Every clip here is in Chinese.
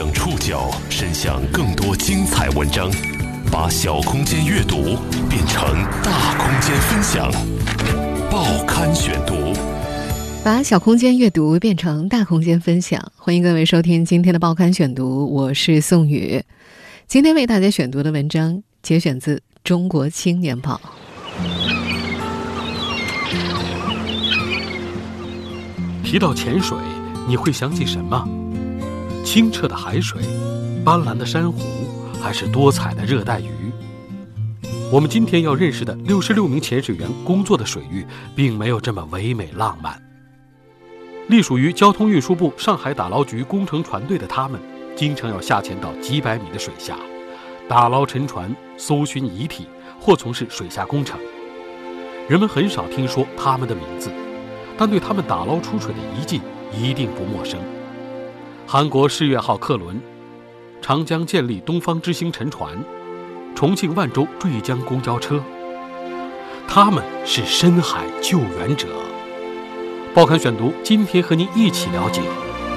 将触角伸向更多精彩文章，把小空间阅读变成大空间分享。报刊选读，把小空间阅读变成大空间分享。欢迎各位收听今天的报刊选读，我是宋宇。今天为大家选读的文章节选自《中国青年报》。提到潜水，你会想起什么？清澈的海水，斑斓的珊瑚，还是多彩的热带鱼？我们今天要认识的六十六名潜水员工作的水域，并没有这么唯美浪漫。隶属于交通运输部上海打捞局工程船队的他们，经常要下潜到几百米的水下，打捞沉船、搜寻遗体或从事水下工程。人们很少听说他们的名字。但对他们打捞出水的遗迹一定不陌生。韩国世越号客轮、长江建立东方之星沉船、重庆万州坠江公交车，他们是深海救援者。报刊选读，今天和您一起了解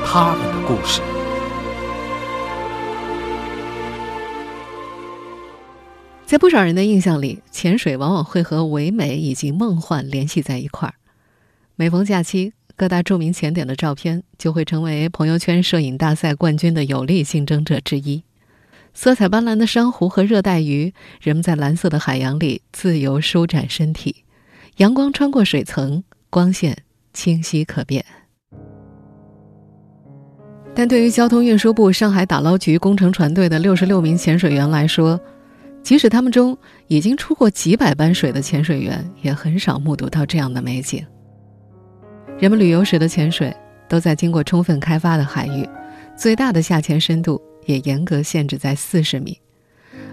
他们的故事。在不少人的印象里，潜水往往会和唯美以及梦幻联系在一块儿。每逢假期，各大著名潜点的照片就会成为朋友圈摄影大赛冠军的有力竞争者之一。色彩斑斓的珊瑚和热带鱼，人们在蓝色的海洋里自由舒展身体，阳光穿过水层，光线清晰可辨。但对于交通运输部上海打捞局工程船队的六十六名潜水员来说，即使他们中已经出过几百班水的潜水员，也很少目睹到这样的美景。人们旅游时的潜水都在经过充分开发的海域，最大的下潜深度也严格限制在四十米。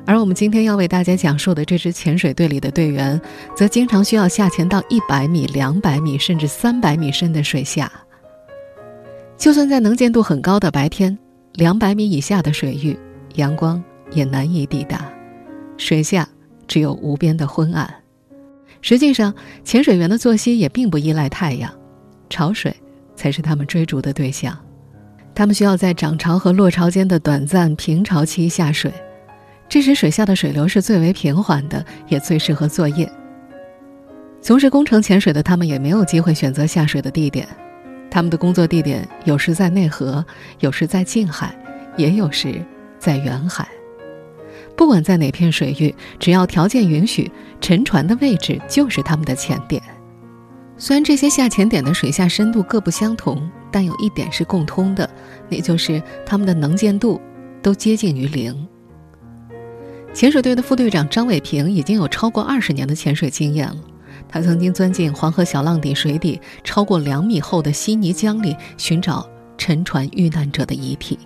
而我们今天要为大家讲述的这支潜水队里的队员，则经常需要下潜到一百米、两百米甚至三百米深的水下。就算在能见度很高的白天，两百米以下的水域，阳光也难以抵达，水下只有无边的昏暗。实际上，潜水员的作息也并不依赖太阳。潮水才是他们追逐的对象，他们需要在涨潮和落潮间的短暂平潮期下水，这时水下的水流是最为平缓的，也最适合作业。从事工程潜水的他们也没有机会选择下水的地点，他们的工作地点有时在内河，有时在近海，也有时在远海。不管在哪片水域，只要条件允许，沉船的位置就是他们的潜点。虽然这些下潜点的水下深度各不相同，但有一点是共通的，那就是他们的能见度都接近于零。潜水队的副队长张伟平已经有超过二十年的潜水经验了，他曾经钻进黄河小浪底水底超过两米厚的稀泥浆里寻找沉船遇难者的遗体。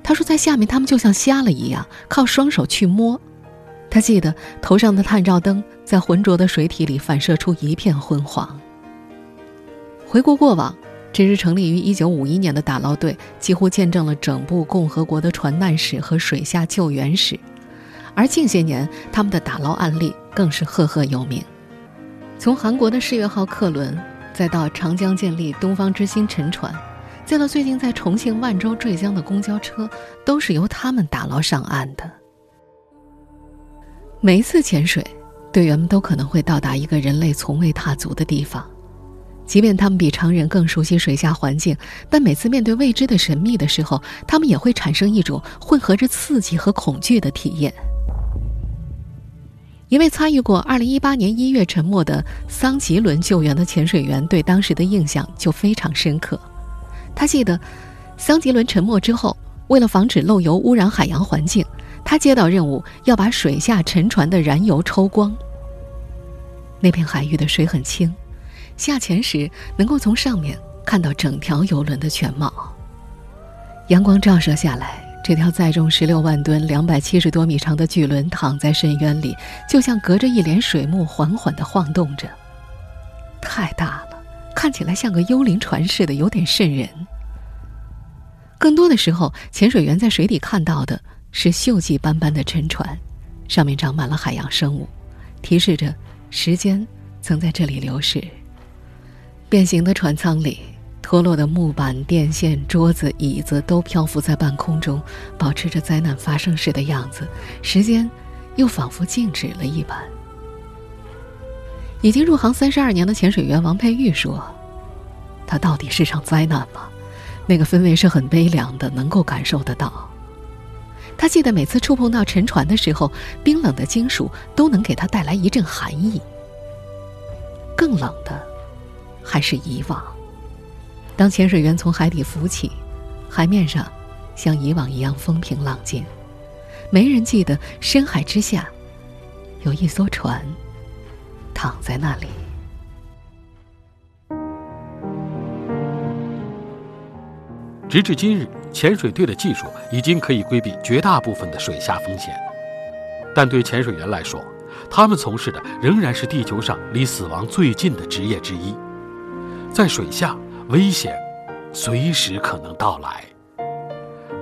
他说，在下面他们就像瞎了一样，靠双手去摸。他记得头上的探照灯在浑浊的水体里反射出一片昏黄。回顾过往，这支成立于1951年的打捞队几乎见证了整部共和国的船难史和水下救援史，而近些年他们的打捞案例更是赫赫有名。从韩国的世越号客轮，再到长江建立东方之星沉船，再到最近在重庆万州坠江的公交车，都是由他们打捞上岸的。每一次潜水，队员们都可能会到达一个人类从未踏足的地方，即便他们比常人更熟悉水下环境，但每次面对未知的神秘的时候，他们也会产生一种混合着刺激和恐惧的体验。一位参与过2018年1月沉没的桑吉轮救援的潜水员对当时的印象就非常深刻。他记得，桑吉轮沉没之后，为了防止漏油污染海洋环境。他接到任务，要把水下沉船的燃油抽光。那片海域的水很清，下潜时能够从上面看到整条游轮的全貌。阳光照射下来，这条载重十六万吨、两百七十多米长的巨轮躺在深渊里，就像隔着一帘水幕缓缓地晃动着。太大了，看起来像个幽灵船似的，有点瘆人。更多的时候，潜水员在水底看到的。是锈迹斑斑的沉船，上面长满了海洋生物，提示着时间曾在这里流逝。变形的船舱里，脱落的木板、电线、桌子、椅子都漂浮在半空中，保持着灾难发生时的样子。时间又仿佛静止了一般。已经入行三十二年的潜水员王佩玉说：“它到底是场灾难吗？那个氛围是很悲凉的，能够感受得到。他记得每次触碰到沉船的时候，冰冷的金属都能给他带来一阵寒意。更冷的，还是以往。当潜水员从海底浮起，海面上像以往一样风平浪静，没人记得深海之下有一艘船。”躺在那里。直至今日，潜水队的技术已经可以规避绝大部分的水下风险，但对潜水员来说，他们从事的仍然是地球上离死亡最近的职业之一。在水下，危险随时可能到来。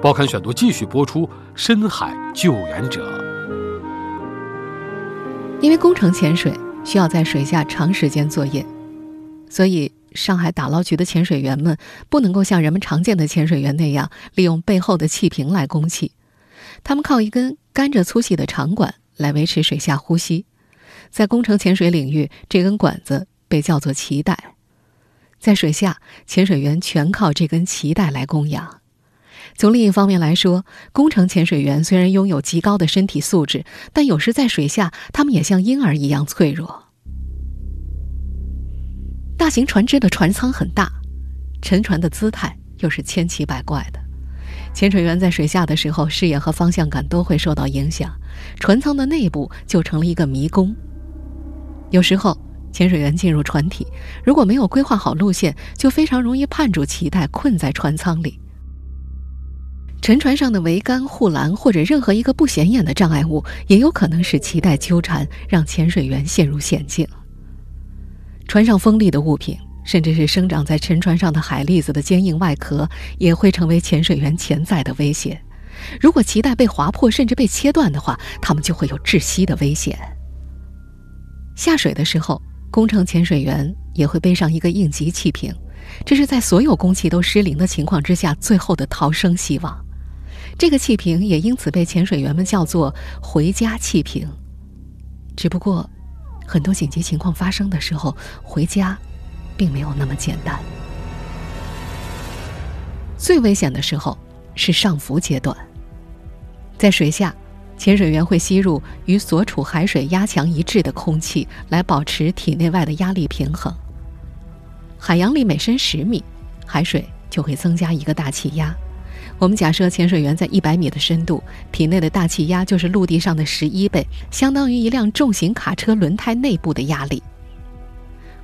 报刊选读继续播出《深海救援者》，因为工程潜水。需要在水下长时间作业，所以上海打捞局的潜水员们不能够像人们常见的潜水员那样利用背后的气瓶来供气，他们靠一根甘蔗粗细的长管来维持水下呼吸。在工程潜水领域，这根管子被叫做脐带。在水下，潜水员全靠这根脐带来供氧。从另一方面来说，工程潜水员虽然拥有极高的身体素质，但有时在水下，他们也像婴儿一样脆弱。大型船只的船舱很大，沉船的姿态又是千奇百怪的。潜水员在水下的时候，视野和方向感都会受到影响，船舱的内部就成了一个迷宫。有时候，潜水员进入船体，如果没有规划好路线，就非常容易绊住脐带，困在船舱里。沉船上的桅杆、护栏或者任何一个不显眼的障碍物，也有可能使脐带纠缠，让潜水员陷入险境。船上锋利的物品，甚至是生长在沉船上的海蛎子的坚硬外壳，也会成为潜水员潜在的威胁。如果脐带被划破，甚至被切断的话，他们就会有窒息的危险。下水的时候，工程潜水员也会背上一个应急气瓶，这是在所有供气都失灵的情况之下最后的逃生希望。这个气瓶也因此被潜水员们叫做“回家气瓶”。只不过，很多紧急情况发生的时候，回家并没有那么简单。最危险的时候是上浮阶段。在水下，潜水员会吸入与所处海水压强一致的空气，来保持体内外的压力平衡。海洋里每深十米，海水就会增加一个大气压。我们假设潜水员在一百米的深度，体内的大气压就是陆地上的十一倍，相当于一辆重型卡车轮胎内部的压力。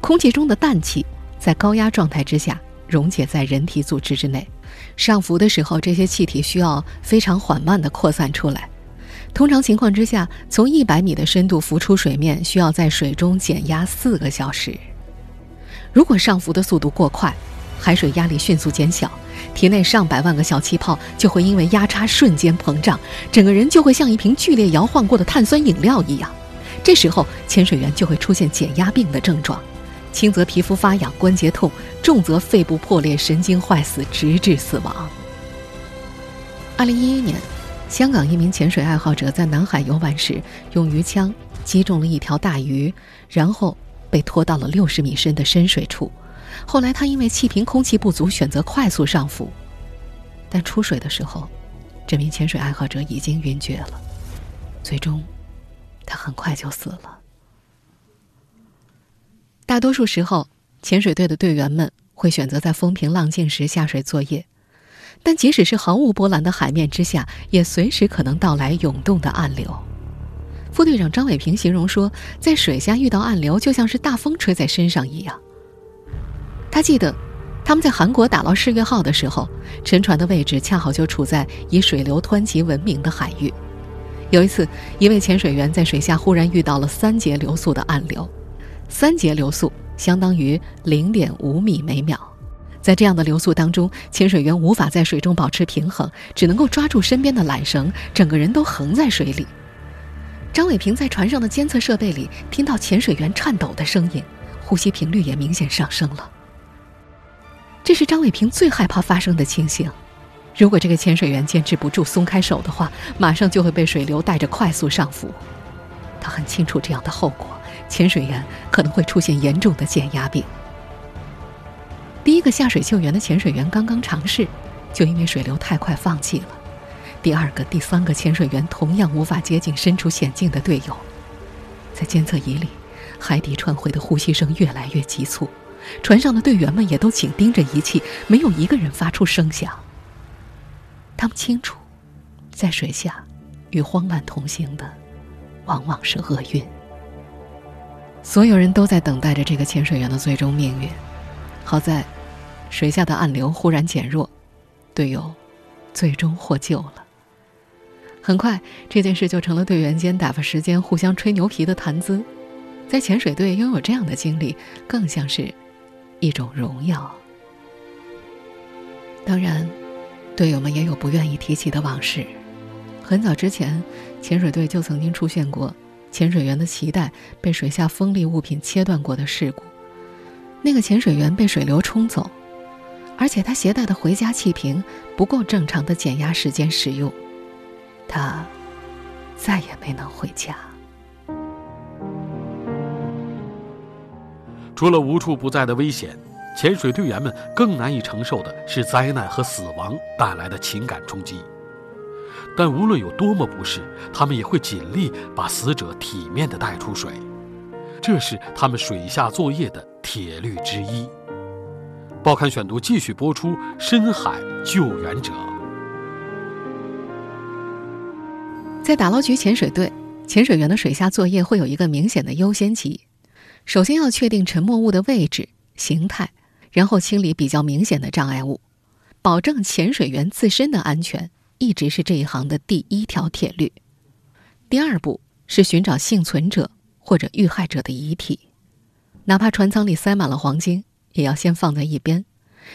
空气中的氮气在高压状态之下溶解在人体组织之内，上浮的时候，这些气体需要非常缓慢地扩散出来。通常情况之下，从一百米的深度浮出水面，需要在水中减压四个小时。如果上浮的速度过快，海水压力迅速减小。体内上百万个小气泡就会因为压差瞬间膨胀，整个人就会像一瓶剧烈摇晃过的碳酸饮料一样。这时候，潜水员就会出现减压病的症状，轻则皮肤发痒、关节痛，重则肺部破裂、神经坏死，直至死亡。二零一一年，香港一名潜水爱好者在南海游玩时，用鱼枪击中了一条大鱼，然后被拖到了六十米深的深水处。后来，他因为气瓶空气不足，选择快速上浮，但出水的时候，这名潜水爱好者已经晕厥了。最终，他很快就死了。大多数时候，潜水队的队员们会选择在风平浪静时下水作业，但即使是毫无波澜的海面之下，也随时可能到来涌动的暗流。副队长张伟平形容说，在水下遇到暗流，就像是大风吹在身上一样。他记得，他们在韩国打捞世越号的时候，沉船的位置恰好就处在以水流湍急闻名的海域。有一次，一位潜水员在水下忽然遇到了三节流速的暗流，三节流速相当于零点五米每秒。在这样的流速当中，潜水员无法在水中保持平衡，只能够抓住身边的缆绳，整个人都横在水里。张伟平在船上的监测设备里听到潜水员颤抖的声音，呼吸频率也明显上升了。这是张伟平最害怕发生的情形。如果这个潜水员坚持不住松开手的话，马上就会被水流带着快速上浮。他很清楚这样的后果，潜水员可能会出现严重的减压病。第一个下水救援的潜水员刚刚尝试，就因为水流太快放弃了。第二个、第三个潜水员同样无法接近身处险境的队友。在监测仪里，海底船回的呼吸声越来越急促，船上的队员们也都紧盯着仪器，没有一个人发出声响。他们清楚，在水下，与慌乱同行的，往往是厄运。所有人都在等待着这个潜水员的最终命运。好在，水下的暗流忽然减弱，队友最终获救了。很快，这件事就成了队员间打发时间、互相吹牛皮的谈资。在潜水队拥有这样的经历，更像是一种荣耀。当然，队友们也有不愿意提起的往事。很早之前，潜水队就曾经出现过潜水员的脐带被水下锋利物品切断过的事故。那个潜水员被水流冲走，而且他携带的回家气瓶不够正常的减压时间使用。他再也没能回家。除了无处不在的危险，潜水队员们更难以承受的是灾难和死亡带来的情感冲击。但无论有多么不适，他们也会尽力把死者体面的带出水，这是他们水下作业的铁律之一。报刊选读继续播出《深海救援者》。在打捞局潜水队，潜水员的水下作业会有一个明显的优先级。首先要确定沉没物的位置、形态，然后清理比较明显的障碍物，保证潜水员自身的安全，一直是这一行的第一条铁律。第二步是寻找幸存者或者遇害者的遗体，哪怕船舱里塞满了黄金，也要先放在一边。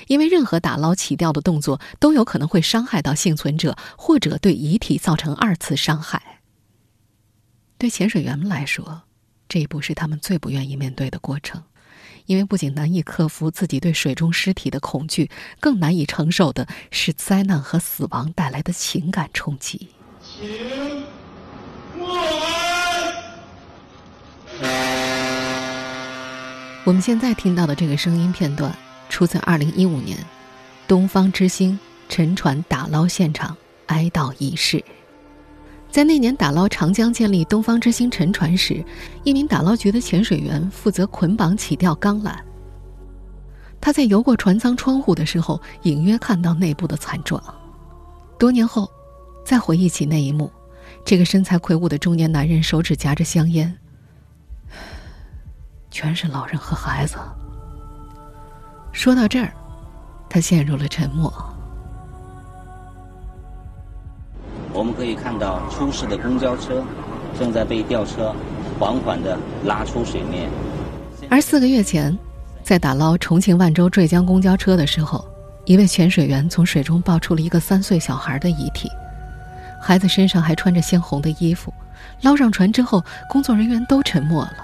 因为任何打捞起吊的动作都有可能会伤害到幸存者，或者对遗体造成二次伤害。对潜水员们来说，这一步是他们最不愿意面对的过程，因为不仅难以克服自己对水中尸体的恐惧，更难以承受的是灾难和死亡带来的情感冲击。请过来。我们现在听到的这个声音片段。出自2015年，东方之星沉船打捞现场哀悼仪式。在那年打捞长江建立东方之星沉船时，一名打捞局的潜水员负责捆绑起吊钢缆。他在游过船舱窗户的时候，隐约看到内部的惨状。多年后，再回忆起那一幕，这个身材魁梧的中年男人手指夹着香烟，全是老人和孩子。说到这儿，他陷入了沉默。我们可以看到出事的公交车正在被吊车缓缓的拉出水面。而四个月前，在打捞重庆万州坠江公交车的时候，一位潜水员从水中抱出了一个三岁小孩的遗体，孩子身上还穿着鲜红的衣服。捞上船之后，工作人员都沉默了。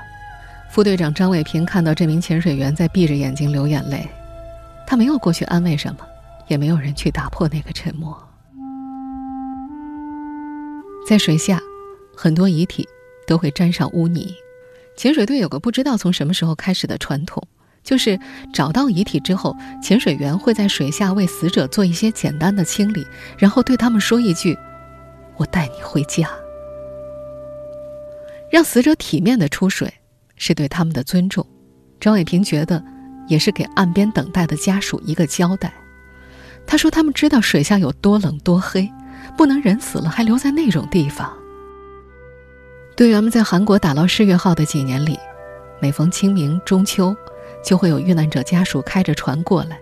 副队长张伟平看到这名潜水员在闭着眼睛流眼泪。他没有过去安慰什么，也没有人去打破那个沉默。在水下，很多遗体都会沾上污泥。潜水队有个不知道从什么时候开始的传统，就是找到遗体之后，潜水员会在水下为死者做一些简单的清理，然后对他们说一句：“我带你回家。”让死者体面的出水，是对他们的尊重。张伟平觉得。也是给岸边等待的家属一个交代。他说：“他们知道水下有多冷多黑，不能人死了还留在那种地方。”队员们在韩国打捞“世越号”的几年里，每逢清明、中秋，就会有遇难者家属开着船过来。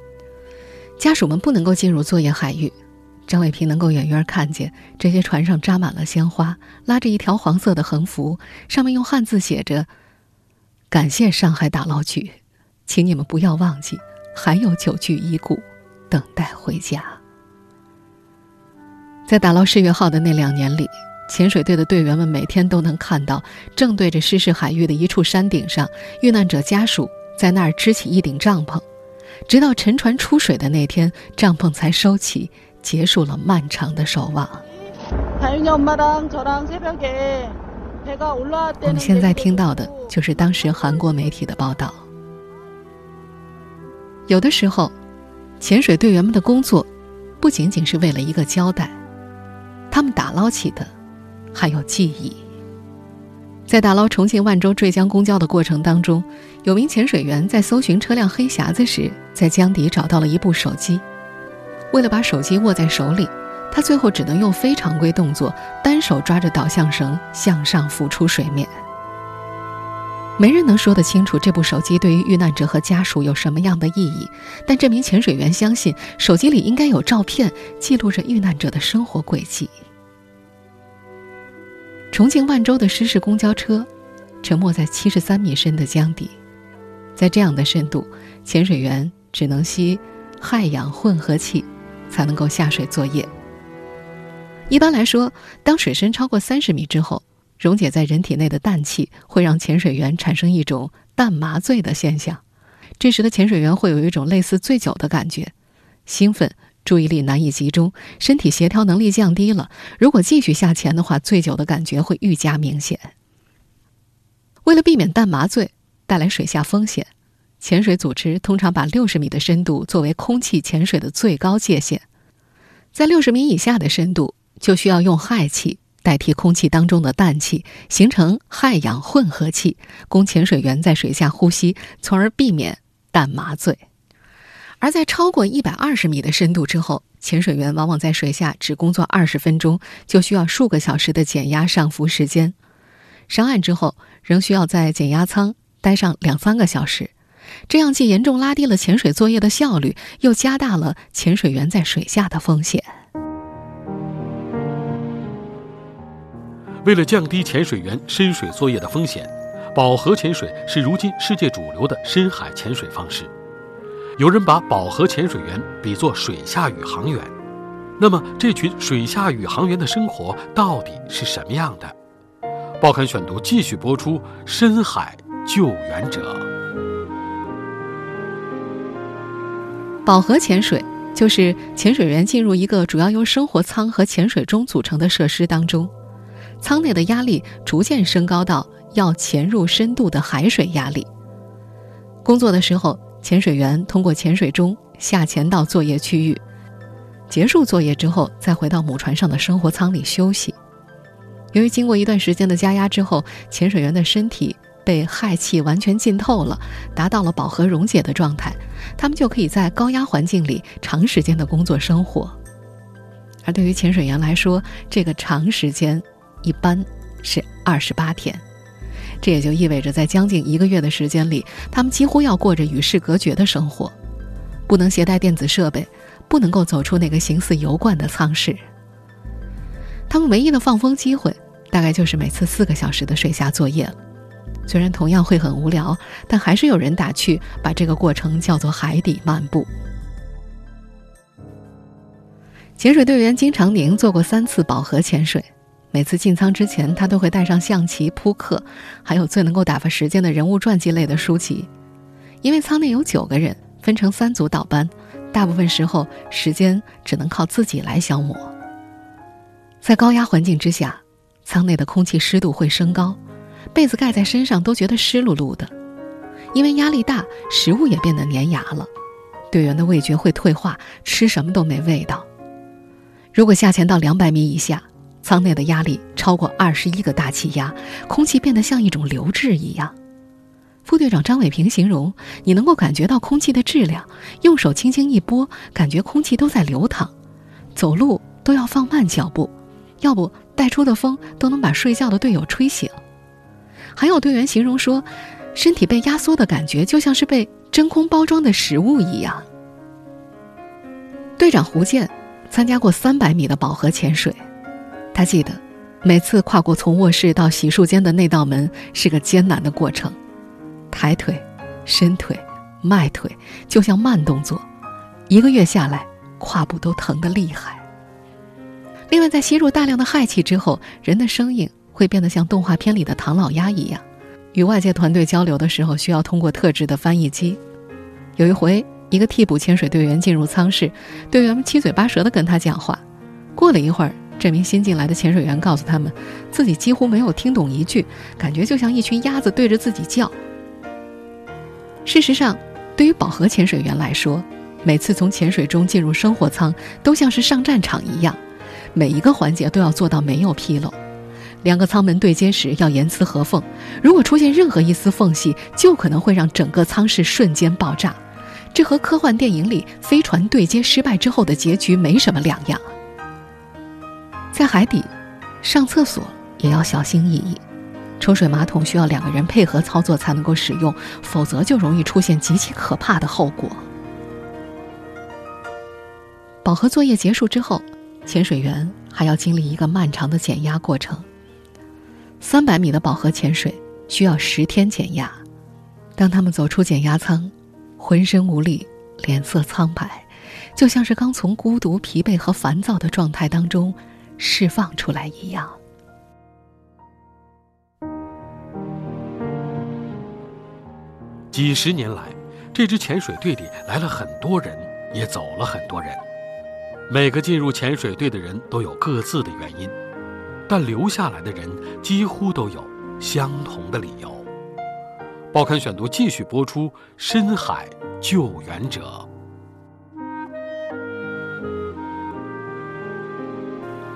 家属们不能够进入作业海域，张伟平能够远远看见这些船上扎满了鲜花，拉着一条黄色的横幅，上面用汉字写着：“感谢上海打捞局。”请你们不要忘记，还有九具遗骨等待回家。在打捞“世越号”的那两年里，潜水队的队员们每天都能看到，正对着失事海域的一处山顶上，遇难者家属在那儿支起一顶帐篷，直到沉船出水的那天，帐篷才收起，结束了漫长的守望。我们现在听到的就是当时韩国媒体的报道。有的时候，潜水队员们的工作不仅仅是为了一个交代，他们打捞起的还有记忆。在打捞重庆万州坠江公交的过程当中，有名潜水员在搜寻车辆黑匣子时，在江底找到了一部手机。为了把手机握在手里，他最后只能用非常规动作，单手抓着导向绳向上浮出水面。没人能说得清楚这部手机对于遇难者和家属有什么样的意义，但这名潜水员相信手机里应该有照片，记录着遇难者的生活轨迹。重庆万州的失事公交车，沉没在七十三米深的江底，在这样的深度，潜水员只能吸氦氧混合气，才能够下水作业。一般来说，当水深超过三十米之后，溶解在人体内的氮气会让潜水员产生一种氮麻醉的现象，这时的潜水员会有一种类似醉酒的感觉，兴奋。注意力难以集中，身体协调能力降低了。如果继续下潜的话，醉酒的感觉会愈加明显。为了避免氮麻醉带来水下风险，潜水组织通常把六十米的深度作为空气潜水的最高界限。在六十米以下的深度，就需要用氦气代替空气当中的氮气，形成氦氧混合气，供潜水员在水下呼吸，从而避免氮麻醉。而在超过一百二十米的深度之后，潜水员往往在水下只工作二十分钟，就需要数个小时的减压上浮时间。上岸之后，仍需要在减压舱待上两三个小时，这样既严重拉低了潜水作业的效率，又加大了潜水员在水下的风险。为了降低潜水员深水作业的风险，饱和潜水是如今世界主流的深海潜水方式。有人把饱和潜水员比作水下宇航员，那么这群水下宇航员的生活到底是什么样的？报刊选读继续播出：深海救援者。饱和潜水就是潜水员进入一个主要由生活舱和潜水钟组成的设施当中，舱内的压力逐渐升高到要潜入深度的海水压力。工作的时候。潜水员通过潜水钟下潜到作业区域，结束作业之后，再回到母船上的生活舱里休息。由于经过一段时间的加压之后，潜水员的身体被氦气完全浸透了，达到了饱和溶解的状态，他们就可以在高压环境里长时间的工作生活。而对于潜水员来说，这个长时间一般是二十八天。这也就意味着，在将近一个月的时间里，他们几乎要过着与世隔绝的生活，不能携带电子设备，不能够走出那个形似油罐的舱室。他们唯一的放风机会，大概就是每次四个小时的水下作业了。虽然同样会很无聊，但还是有人打趣，把这个过程叫做“海底漫步”。潜水队员金长宁做过三次饱和潜水。每次进舱之前，他都会带上象棋、扑克，还有最能够打发时间的人物传记类的书籍。因为舱内有九个人，分成三组倒班，大部分时候时间只能靠自己来消磨。在高压环境之下，舱内的空气湿度会升高，被子盖在身上都觉得湿漉漉的。因为压力大，食物也变得粘牙了，队员的味觉会退化，吃什么都没味道。如果下潜到两百米以下，舱内的压力超过二十一个大气压，空气变得像一种流质一样。副队长张伟平形容：“你能够感觉到空气的质量，用手轻轻一拨，感觉空气都在流淌。走路都要放慢脚步，要不带出的风都能把睡觉的队友吹醒。”还有队员形容说：“身体被压缩的感觉，就像是被真空包装的食物一样。”队长胡健参加过三百米的饱和潜水。他记得，每次跨过从卧室到洗漱间的那道门是个艰难的过程，抬腿、伸腿、迈腿，就像慢动作，一个月下来，胯部都疼得厉害。另外，在吸入大量的氦气之后，人的声音会变得像动画片里的唐老鸭一样，与外界团队交流的时候需要通过特制的翻译机。有一回，一个替补潜水队员进入舱室，队员们七嘴八舌地跟他讲话。过了一会儿，这名新进来的潜水员告诉他们，自己几乎没有听懂一句，感觉就像一群鸭子对着自己叫。事实上，对于饱和潜水员来说，每次从潜水中进入生活舱，都像是上战场一样，每一个环节都要做到没有纰漏。两个舱门对接时要严丝合缝，如果出现任何一丝缝隙，就可能会让整个舱室瞬间爆炸。这和科幻电影里飞船对接失败之后的结局没什么两样。在海底，上厕所也要小心翼翼，抽水马桶需要两个人配合操作才能够使用，否则就容易出现极其可怕的后果。饱和作业结束之后，潜水员还要经历一个漫长的减压过程。三百米的饱和潜水需要十天减压，当他们走出减压舱，浑身无力，脸色苍白，就像是刚从孤独、疲惫和烦躁的状态当中释放出来一样。几十年来，这支潜水队里来了很多人，也走了很多人。每个进入潜水队的人都有各自的原因。但留下来的人几乎都有相同的理由。报刊选读继续播出《深海救援者》。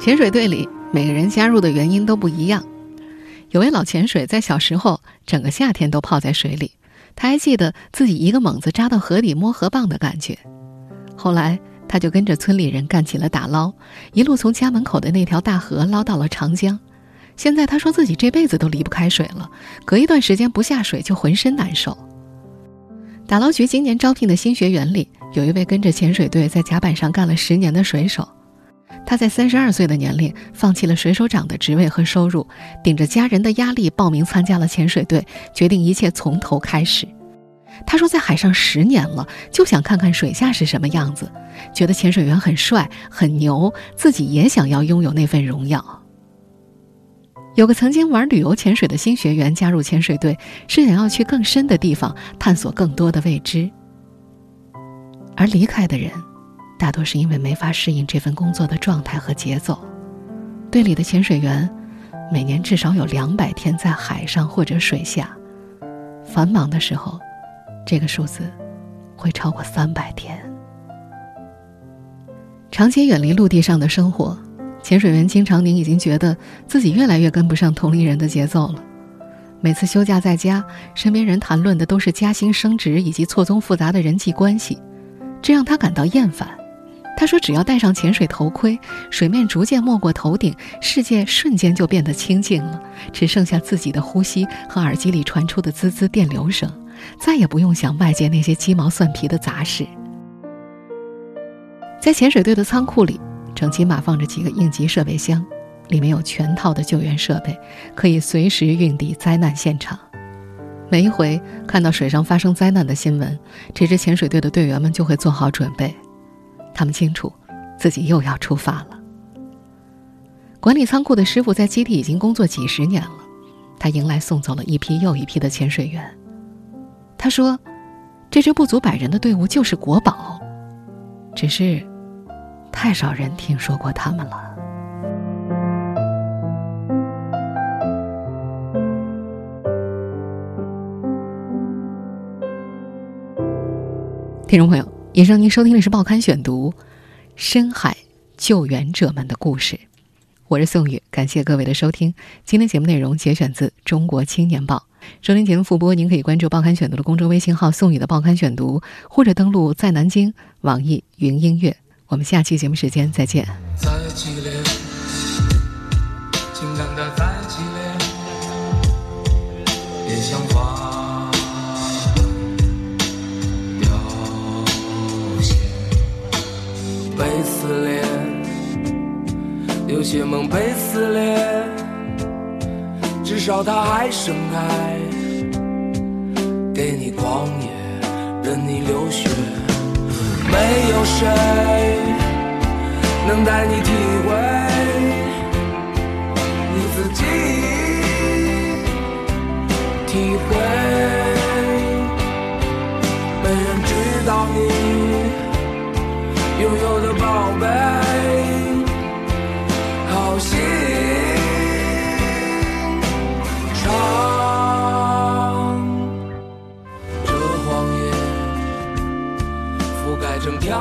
潜水队里每个人加入的原因都不一样。有位老潜水在小时候整个夏天都泡在水里，他还记得自己一个猛子扎到河底摸河蚌的感觉。后来。他就跟着村里人干起了打捞，一路从家门口的那条大河捞到了长江。现在他说自己这辈子都离不开水了，隔一段时间不下水就浑身难受。打捞局今年招聘的新学员里，有一位跟着潜水队在甲板上干了十年的水手，他在三十二岁的年龄放弃了水手长的职位和收入，顶着家人的压力报名参加了潜水队，决定一切从头开始。他说，在海上十年了，就想看看水下是什么样子，觉得潜水员很帅很牛，自己也想要拥有那份荣耀。有个曾经玩旅游潜水的新学员加入潜水队，是想要去更深的地方探索更多的未知。而离开的人，大多是因为没法适应这份工作的状态和节奏。队里的潜水员，每年至少有两百天在海上或者水下，繁忙的时候。这个数字会超过三百天。长期远离陆地上的生活，潜水员金长宁已经觉得自己越来越跟不上同龄人的节奏了。每次休假在家，身边人谈论的都是加薪升职以及错综复杂的人际关系，这让他感到厌烦。他说：“只要戴上潜水头盔，水面逐渐没过头顶，世界瞬间就变得清静了，只剩下自己的呼吸和耳机里传出的滋滋电流声。”再也不用想外界那些鸡毛蒜皮的杂事。在潜水队的仓库里，整齐码放着几个应急设备箱，里面有全套的救援设备，可以随时运抵灾难现场。每一回看到水上发生灾难的新闻，这支潜水队的队员们就会做好准备，他们清楚自己又要出发了。管理仓库的师傅在基地已经工作几十年了，他迎来送走了一批又一批的潜水员。他说：“这支不足百人的队伍就是国宝，只是太少人听说过他们了。”听众朋友，以上您收听的是《报刊选读》，深海救援者们的故事。我是宋宇，感谢各位的收听。今天节目内容节选自《中国青年报》。收听节目复播，您可以关注《报刊选读》的公众微信号“宋宇的报刊选读”，或者登录在南京网易云音乐。我们下期节目时间再见。再激烈，情感的再激蝶梦被撕裂至少它还盛开给你狂野任你流血没有谁能带你体会你自己体会没人知道你拥有的宝贝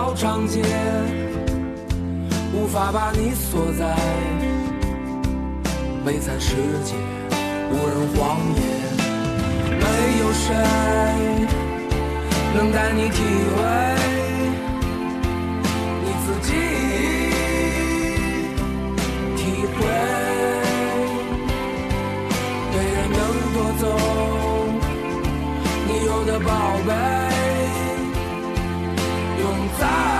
老长街，无法把你锁在悲惨世界，无人荒野，没有谁能带你体会你自己体会，没人能夺走你有的宝贝。这